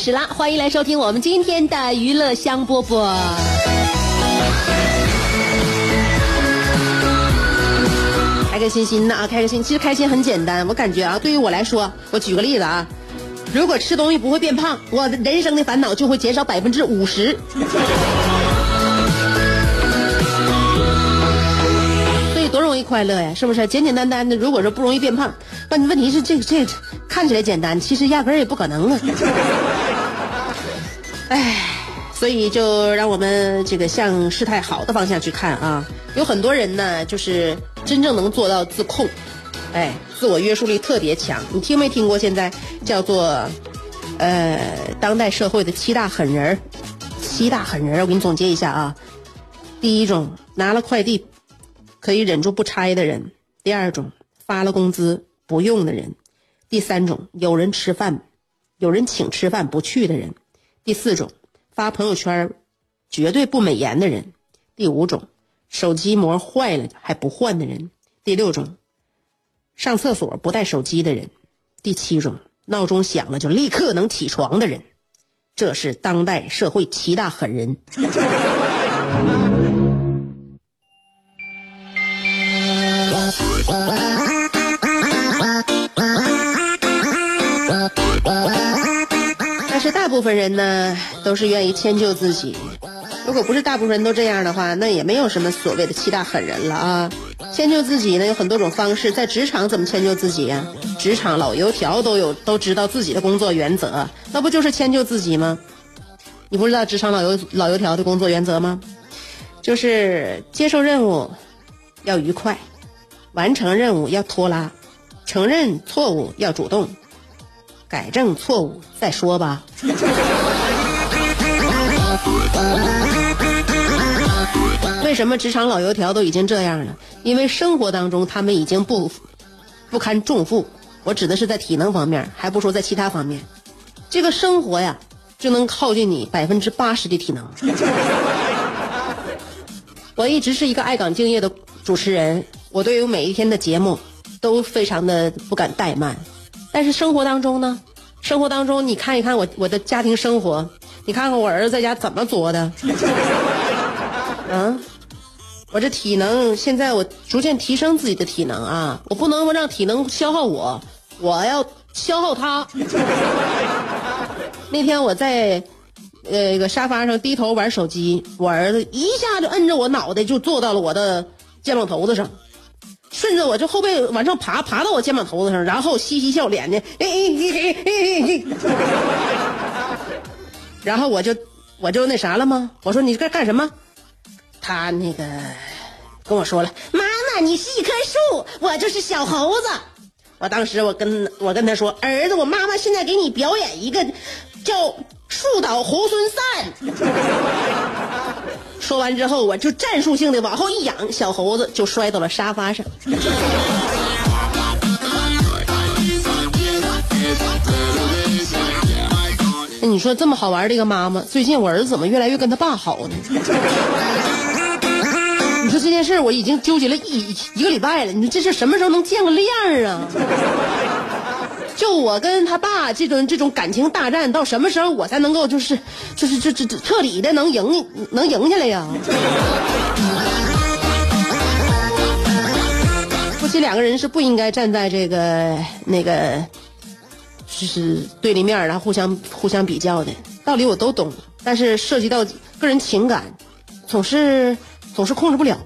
始啦，欢迎来收听我们今天的娱乐香饽饽。开开心心的啊，开开心。其实开心很简单，我感觉啊，对于我来说，我举个例子啊，如果吃东西不会变胖，我人生的烦恼就会减少百分之五十。所以多容易快乐呀，是不是？简简单单的，如果说不容易变胖，问问题是这个这个看起来简单，其实压根儿也不可能啊。唉，所以就让我们这个向事态好的方向去看啊。有很多人呢，就是真正能做到自控，哎，自我约束力特别强。你听没听过现在叫做呃当代社会的七大狠人儿？七大狠人儿，我给你总结一下啊。第一种，拿了快递可以忍住不拆的人；第二种，发了工资不用的人；第三种，有人吃饭，有人请吃饭不去的人；第四种，发朋友圈绝对不美颜的人；第五种，手机膜坏了还不换的人；第六种，上厕所不带手机的人；第七种，闹钟响了就立刻能起床的人。这是当代社会七大狠人。部分人呢，都是愿意迁就自己。如果不是大部分人都这样的话，那也没有什么所谓的七大狠人了啊。迁就自己呢，有很多种方式。在职场怎么迁就自己呀？职场老油条都有都知道自己的工作原则，那不就是迁就自己吗？你不知道职场老油老油条的工作原则吗？就是接受任务要愉快，完成任务要拖拉，承认错误要主动，改正错误再说吧。为什么职场老油条都已经这样了？因为生活当中他们已经不不堪重负。我指的是在体能方面，还不说在其他方面。这个生活呀，就能耗尽你百分之八十的体能。我一直是一个爱岗敬业的主持人，我对于每一天的节目都非常的不敢怠慢。但是生活当中呢，生活当中你看一看我我的家庭生活，你看看我儿子在家怎么作的，嗯，我这体能现在我逐渐提升自己的体能啊，我不能让体能消耗我，我要消耗他。那天我在。呃，个沙发上低头玩手机，我儿子一下就摁着我脑袋就坐到了我的肩膀头子上，顺着我这后背往上爬，爬到我肩膀头子上，然后嘻嘻笑脸的，然后我就我就那啥了吗？我说你这干什么？他那个跟我说了，妈妈你是一棵树，我就是小猴子。我当时我跟我跟他说，儿子，我妈妈现在给你表演一个叫。树倒猢狲散。说完之后，我就战术性的往后一仰，小猴子就摔到了沙发上。那你说这么好玩的一个妈妈，最近我儿子怎么越来越跟他爸好呢？你说这件事我已经纠结了一一个礼拜了。你说这事什么时候能见个面啊？就我跟他爸这种这种感情大战，到什么时候我才能够就是就是这这彻底的能赢能赢下来呀？夫妻两个人是不应该站在这个那个就是对立面然后互相互相比较的道理我都懂，但是涉及到个人情感，总是总是控制不了。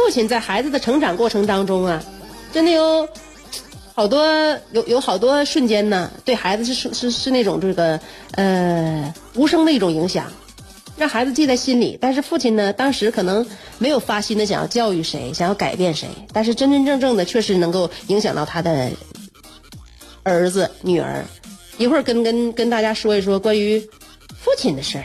父亲在孩子的成长过程当中啊，真的有好多有有好多瞬间呢，对孩子是是是是那种这个呃无声的一种影响，让孩子记在心里。但是父亲呢，当时可能没有发心的想要教育谁，想要改变谁，但是真真正正的确实能够影响到他的儿子女儿。一会儿跟跟跟大家说一说关于父亲的事儿。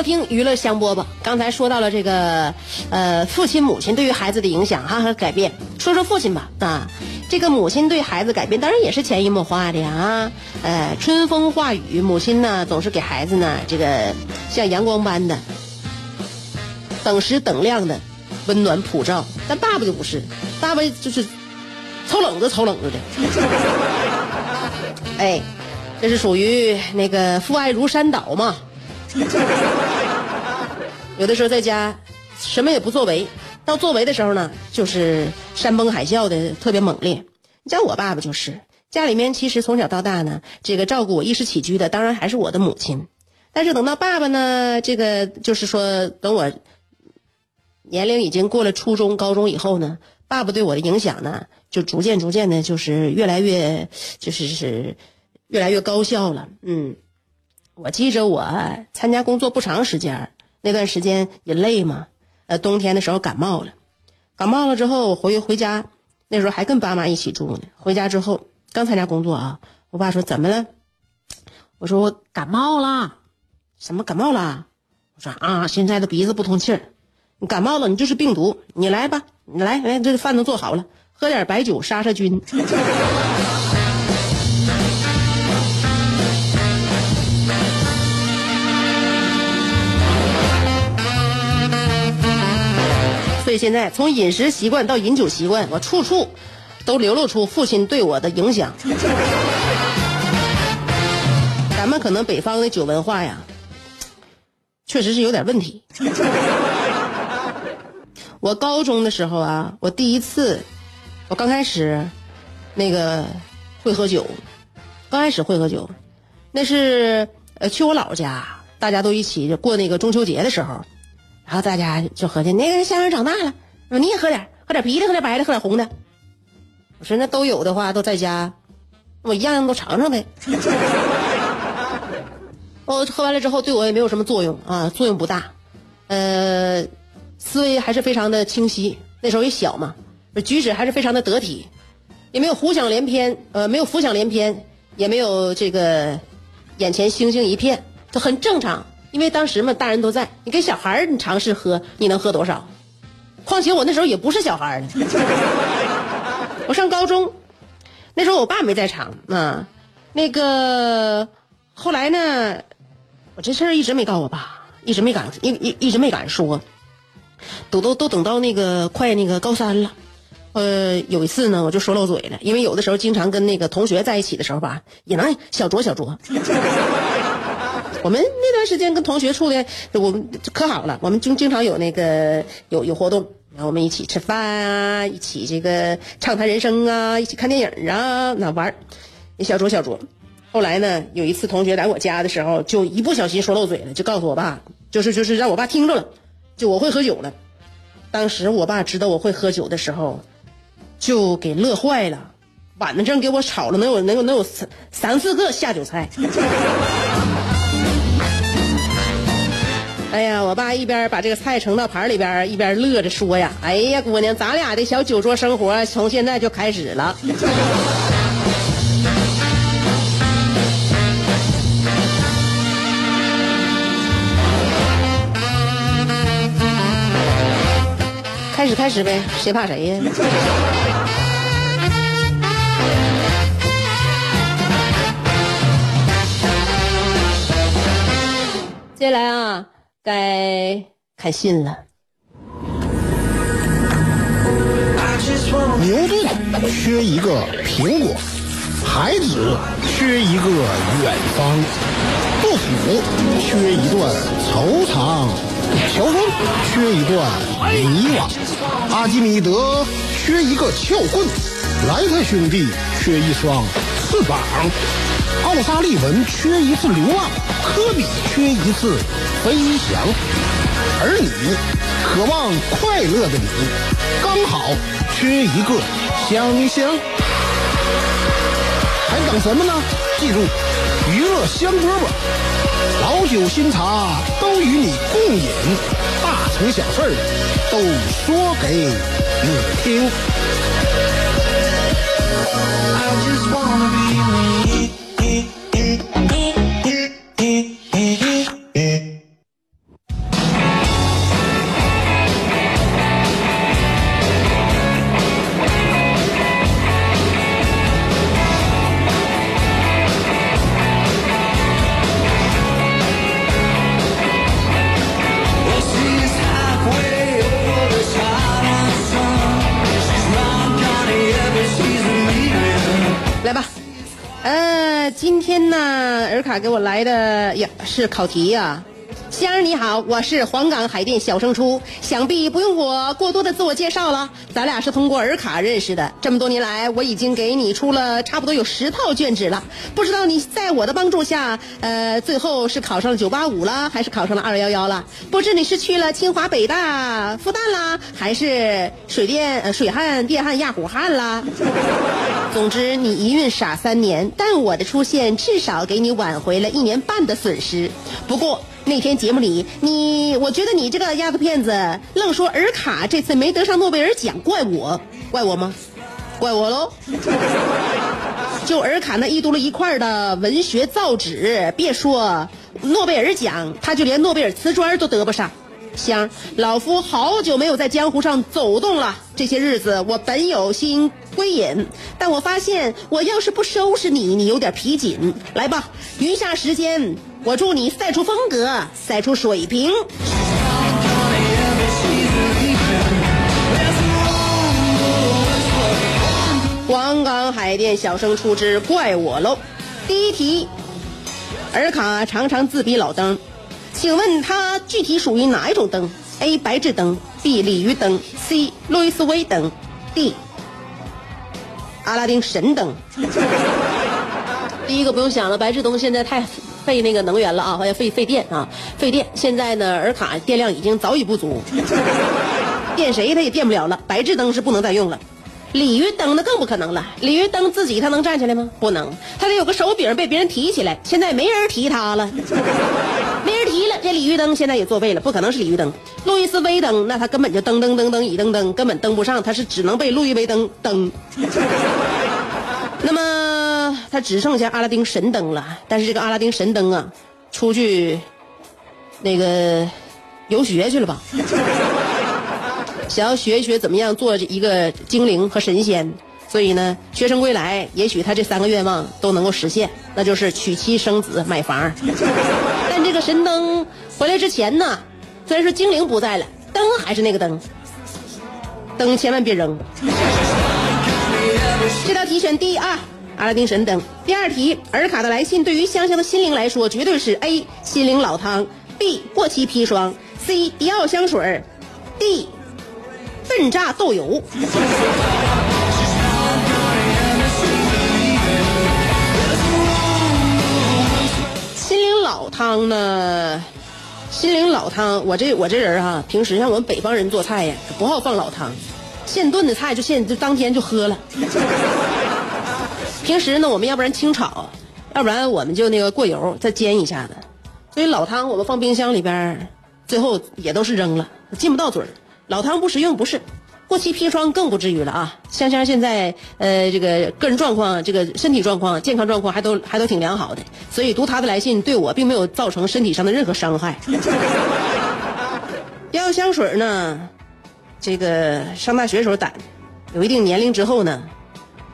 收听娱乐香饽饽。刚才说到了这个，呃，父亲母亲对于孩子的影响哈和改变。说说父亲吧，啊，这个母亲对孩子改变，当然也是潜移默化的啊。呃，春风化雨，母亲呢总是给孩子呢这个像阳光般的等时等量的温暖普照。但爸爸就不是，爸爸就是瞅冷子瞅冷子的。哎，这是属于那个父爱如山倒嘛。有的时候在家什么也不作为，到作为的时候呢，就是山崩海啸的特别猛烈。你像我爸爸就是家里面，其实从小到大呢，这个照顾我衣食起居的，当然还是我的母亲。但是等到爸爸呢，这个就是说，等我年龄已经过了初中、高中以后呢，爸爸对我的影响呢，就逐渐逐渐的，就是越来越，就是是越来越高效了。嗯。我记着，我参加工作不长时间，那段时间也累嘛。呃，冬天的时候感冒了，感冒了之后回回家，那时候还跟爸妈一起住呢。回家之后刚参加工作啊，我爸说怎么了？我说我感冒了，什么感冒了？我说啊，现在的鼻子不通气儿，你感冒了，你就是病毒，你来吧，你来来，这饭都做好了，喝点白酒杀杀菌。所以现在从饮食习惯到饮酒习惯，我处处都流露出父亲对我的影响。咱们可能北方的酒文化呀，确实是有点问题。我高中的时候啊，我第一次，我刚开始那个会喝酒，刚开始会喝酒，那是呃去我姥家，大家都一起过那个中秋节的时候。然后大家就合计，那个香香长大了，说你也喝点，喝点啤的，喝点白的，喝点红的。我说那都有的话，都在家，我一样样都尝尝呗。我喝完了之后，对我也没有什么作用啊，作用不大。呃，思维还是非常的清晰，那时候也小嘛，举止还是非常的得体，也没有胡想连篇，呃，没有浮想联翩，也没有这个眼前星星一片，就很正常。因为当时嘛，大人都在，你给小孩儿你尝试喝，你能喝多少？况且我那时候也不是小孩儿 我上高中，那时候我爸没在场啊。那个后来呢，我这事儿一直没告我爸，一直没敢，一一一直没敢说。都都都等到那个快那个高三了，呃，有一次呢，我就说漏嘴了，因为有的时候经常跟那个同学在一起的时候吧，也能小酌小酌。我们那段时间跟同学处的，我们可好了，我们经经常有那个有有活动，然后我们一起吃饭啊，一起这个畅谈人生啊，一起看电影啊，那玩儿，小酌小酌。后来呢，有一次同学来我家的时候，就一不小心说漏嘴了，就告诉我爸，就是就是让我爸听着了，就我会喝酒了。当时我爸知道我会喝酒的时候，就给乐坏了，晚上正给我炒了能有能有能有三三四个下酒菜。哎呀，我爸一边把这个菜盛到盘里边，一边乐着说呀：“哎呀，姑娘，咱俩的小酒桌生活从现在就开始了。”开始开始呗，谁怕谁呀？接下来啊，该看信了。牛顿缺一个苹果，孩子缺一个远方，杜甫缺一段惆怅，乔峰缺一段迷惘，阿基米德缺一个撬棍，莱特兄弟缺一双翅膀，奥沙利文缺一次流浪，科比缺一次飞翔，而你渴望快乐的你，刚好缺一个香香。还等什么呢？记住，娱乐香饽饽，老酒新茶都与你共饮，大成小事儿都说给你听。I just wanna be 今天呢，尔卡给我来的呀是考题呀、香儿你好，我是黄冈海淀小升初，想必不用我过多的自我介绍了，咱俩是通过尔卡认识的。这么多年来，我已经给你出了差不多有十套卷纸了，不知道你在我的帮助下，呃，最后是考上了九八五了，还是考上了二幺幺了？不知你是去了清华、北大、复旦啦，还是水电、呃、水旱、电焊、压虎焊啦？总之，你一孕傻三年，但我的出现至少给你挽回了一年半的损失。不过那天节目里，你我觉得你这个丫头片子愣说尔卡这次没得上诺贝尔奖，怪我，怪我吗？怪我喽！就尔卡那一嘟噜一块的文学造纸，别说诺贝尔奖，他就连诺贝尔瓷砖都得不上。香，老夫好久没有在江湖上走动了。这些日子我本有心归隐，但我发现我要是不收拾你，你有点皮紧。来吧，余下时间，我祝你赛出风格，赛出水平。黄冈海淀小升初之怪我喽。第一题，尔卡常常自比老登，请问他具体属于哪一种灯？A. 白炽灯，B. 鲤鱼灯，C. 路易斯威灯，D. 阿拉丁神灯。第一个不用想了，白炽灯现在太费那个能源了啊，还费费电啊，费电。现在呢，尔卡电量已经早已不足，电谁它也电不了了。白炽灯是不能再用了。鲤鱼灯那更不可能了，鲤鱼灯自己它能站起来吗？不能，它得有个手柄被别人提起来。现在没人提它了，没人提了。这鲤鱼灯现在也作废了，不可能是鲤鱼灯。路易斯威登那它根本就登登登登一登登，根本登不上，它是只能被路易威登登。那么他只剩下阿拉丁神灯了，但是这个阿拉丁神灯啊，出去那个游学去了吧？想要学一学怎么样做一个精灵和神仙，所以呢，学生归来，也许他这三个愿望都能够实现，那就是娶妻生子、买房。但这个神灯回来之前呢，虽然说精灵不在了，灯还是那个灯。灯千万别扔。这道题选 D 啊，阿拉丁神灯。第二题，尔卡的来信对于香香的心灵来说，绝对是 A 心灵老汤，B 过期砒霜，C 迪奥香水，D 笨榨豆油。心灵老汤呢？心灵老汤，我这我这人哈、平时像我们北方人做菜呀，不好放老汤，现炖的菜就现就当天就喝了。平时呢，我们要不然清炒，要不然我们就那个过油再煎一下子。所以老汤我们放冰箱里边，最后也都是扔了，进不到嘴儿。老汤不实用不是，过期砒霜更不至于了啊！香香现在呃这个个人状况、这个身体状况、健康状况还都还都挺良好的，所以读他的来信对我并没有造成身体上的任何伤害。药香水呢，这个上大学时候胆，有一定年龄之后呢，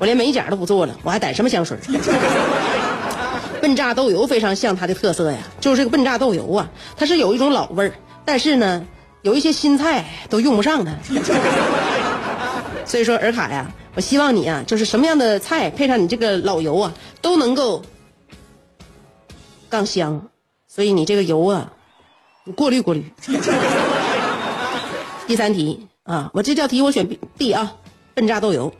我连美甲都不做了，我还掸什么香水？笨榨豆油非常像它的特色呀，就是这个笨榨豆油啊，它是有一种老味儿，但是呢，有一些新菜都用不上它。所以说，尔卡呀，我希望你啊，就是什么样的菜配上你这个老油啊，都能够杠香。所以你这个油啊，你过滤过滤。第三题啊，我这道题我选 B B 啊，笨榨豆油。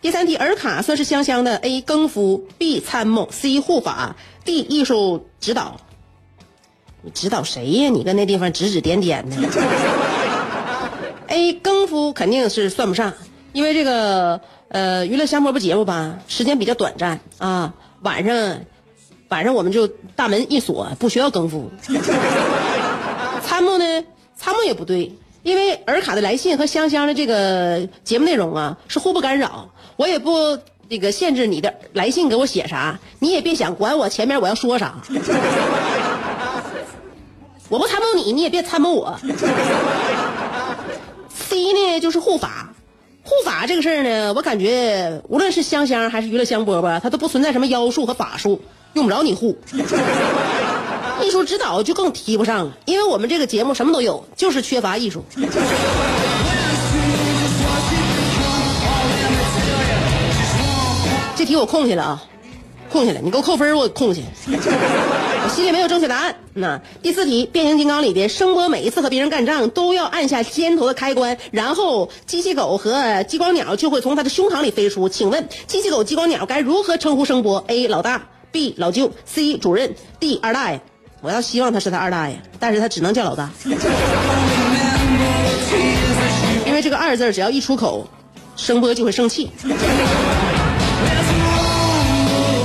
第三题，尔卡算是香香的 A 更夫，B 参谋，C 护法，D 艺术指导。你指导谁呀？你跟那地方指指点点的。A 更夫肯定是算不上，因为这个呃娱乐香饽饽节目吧，时间比较短暂啊，晚上晚上我们就大门一锁，不需要更夫。参谋呢，参谋也不对，因为尔卡的来信和香香的这个节目内容啊是互不干扰，我也不这个限制你的来信给我写啥，你也别想管我前面我要说啥。我不参谋你，你也别参谋我。C 呢就是护法，护法这个事儿呢，我感觉无论是香香还是娱乐香饽饽，它都不存在什么妖术和法术，用不着你护。艺术指导就更提不上了，因为我们这个节目什么都有，就是缺乏艺术。这题我空下了啊，空下了，你给我扣分，我空下。我心里没有正确答案。那第四题，变形金刚里边，声波每一次和别人干仗都要按下肩头的开关，然后机器狗和激光鸟就会从他的胸膛里飞出。请问，机器狗、激光鸟该如何称呼声波？A 老大，B 老舅，C 主任，D 二大爷。我要希望他是他二大爷，但是他只能叫老大，因为这个二字只要一出口，声波就会生气。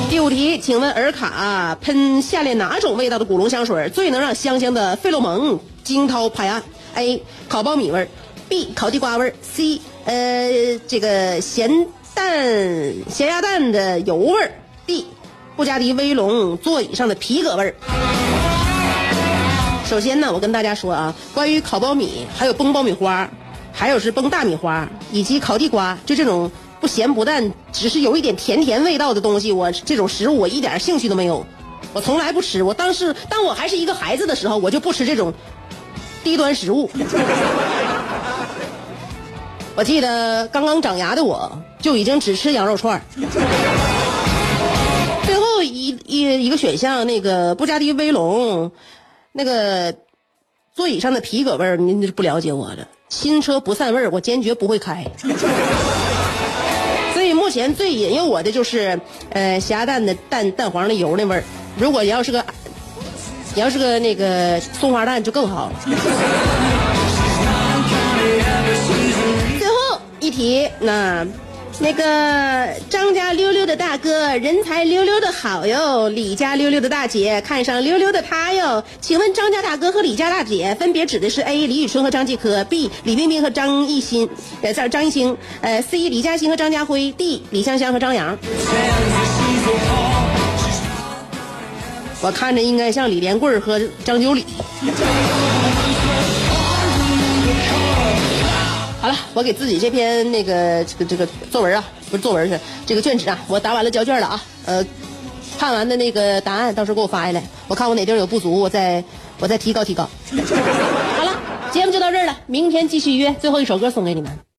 第五题，请问尔卡喷下列哪种味道的古龙香水最能让香香的费洛蒙惊涛拍岸？A. 烤苞米味，B. 烤地瓜味，C. 呃这个咸蛋咸鸭蛋的油味，D. 布加迪威龙座椅上的皮革味儿。首先呢，我跟大家说啊，关于烤苞米，还有崩爆米花，还有是崩大米花，以及烤地瓜，就这种不咸不淡，只是有一点甜甜味道的东西，我这种食物我一点兴趣都没有，我从来不吃。我当时当我还是一个孩子的时候，我就不吃这种低端食物。我记得刚刚长牙的我就已经只吃羊肉串最后一一一个选项，那个布加迪威龙，那个座椅上的皮革味儿，您是不了解我了。新车不散味儿，我坚决不会开。所以目前最引诱我的就是，呃，咸鸭蛋的蛋蛋黄的油那味儿。如果要是个，你要是个那个松花蛋就更好。最后一题，那那个张家溜溜的大哥，人才溜溜的好哟；李家溜溜的大姐，看上溜溜的他哟。请问张家大哥和李家大姐分别指的是 A 李宇春和张继科，B 李冰冰和张艺兴，呃，张张艺兴，呃，C 李嘉欣和张家辉，D 李香香和张扬。我看着应该像李连贵和张九里。好了，我给自己这篇那个这个这个作文啊，不是作文是这个卷纸啊，我答完了交卷了啊，呃，判完的那个答案到时候给我发下来，我看我哪地儿有不足，我再我再提高提高。好了，节目就到这儿了，明天继续约，最后一首歌送给你们。